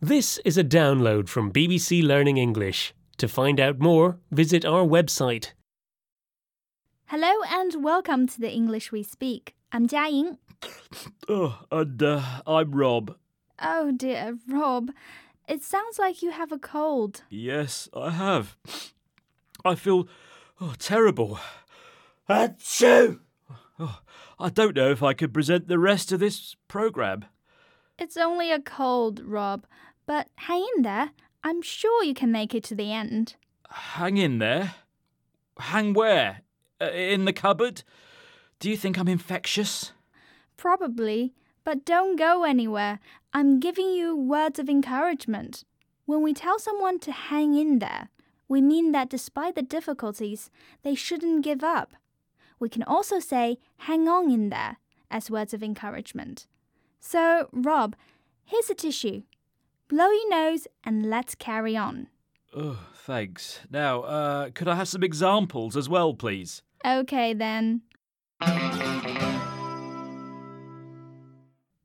This is a download from BBC Learning English. To find out more, visit our website. Hello and welcome to the English we speak. I'm Jia Ying. Oh, and uh, I'm Rob. Oh dear, Rob. It sounds like you have a cold. Yes, I have. I feel oh, terrible. Achoo! Oh, I don't know if I could present the rest of this programme. It's only a cold, Rob, but hang in there. I'm sure you can make it to the end. Hang in there. Hang where? Uh, in the cupboard? Do you think I'm infectious? Probably, but don't go anywhere. I'm giving you words of encouragement. When we tell someone to hang in there, we mean that despite the difficulties, they shouldn't give up. We can also say hang on in there as words of encouragement. So, Rob, here's a tissue. Blow your nose and let's carry on. Oh, thanks. Now, uh, could I have some examples as well, please? Okay then.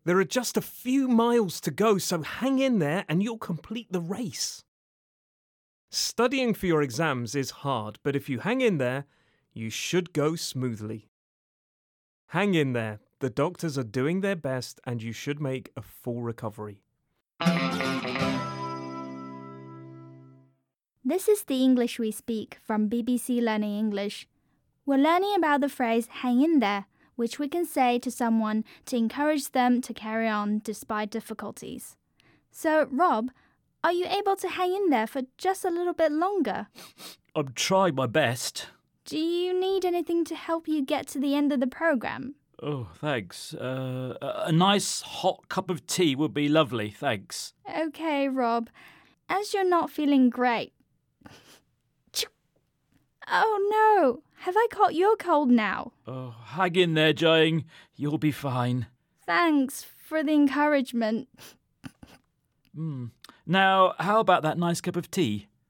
There are just a few miles to go, so hang in there and you'll complete the race. Studying for your exams is hard, but if you hang in there, you should go smoothly. Hang in there. The doctors are doing their best and you should make a full recovery. This is the English we speak from BBC Learning English. We're learning about the phrase hang in there, which we can say to someone to encourage them to carry on despite difficulties. So, Rob, are you able to hang in there for just a little bit longer? I'm trying my best. Do you need anything to help you get to the end of the program? Oh, thanks. Uh, a nice hot cup of tea would be lovely, thanks. Okay, Rob. As you're not feeling great. Oh no! Have I caught your cold now? Oh, hang in there, Jane. You'll be fine. Thanks for the encouragement. Hmm. Now, how about that nice cup of tea?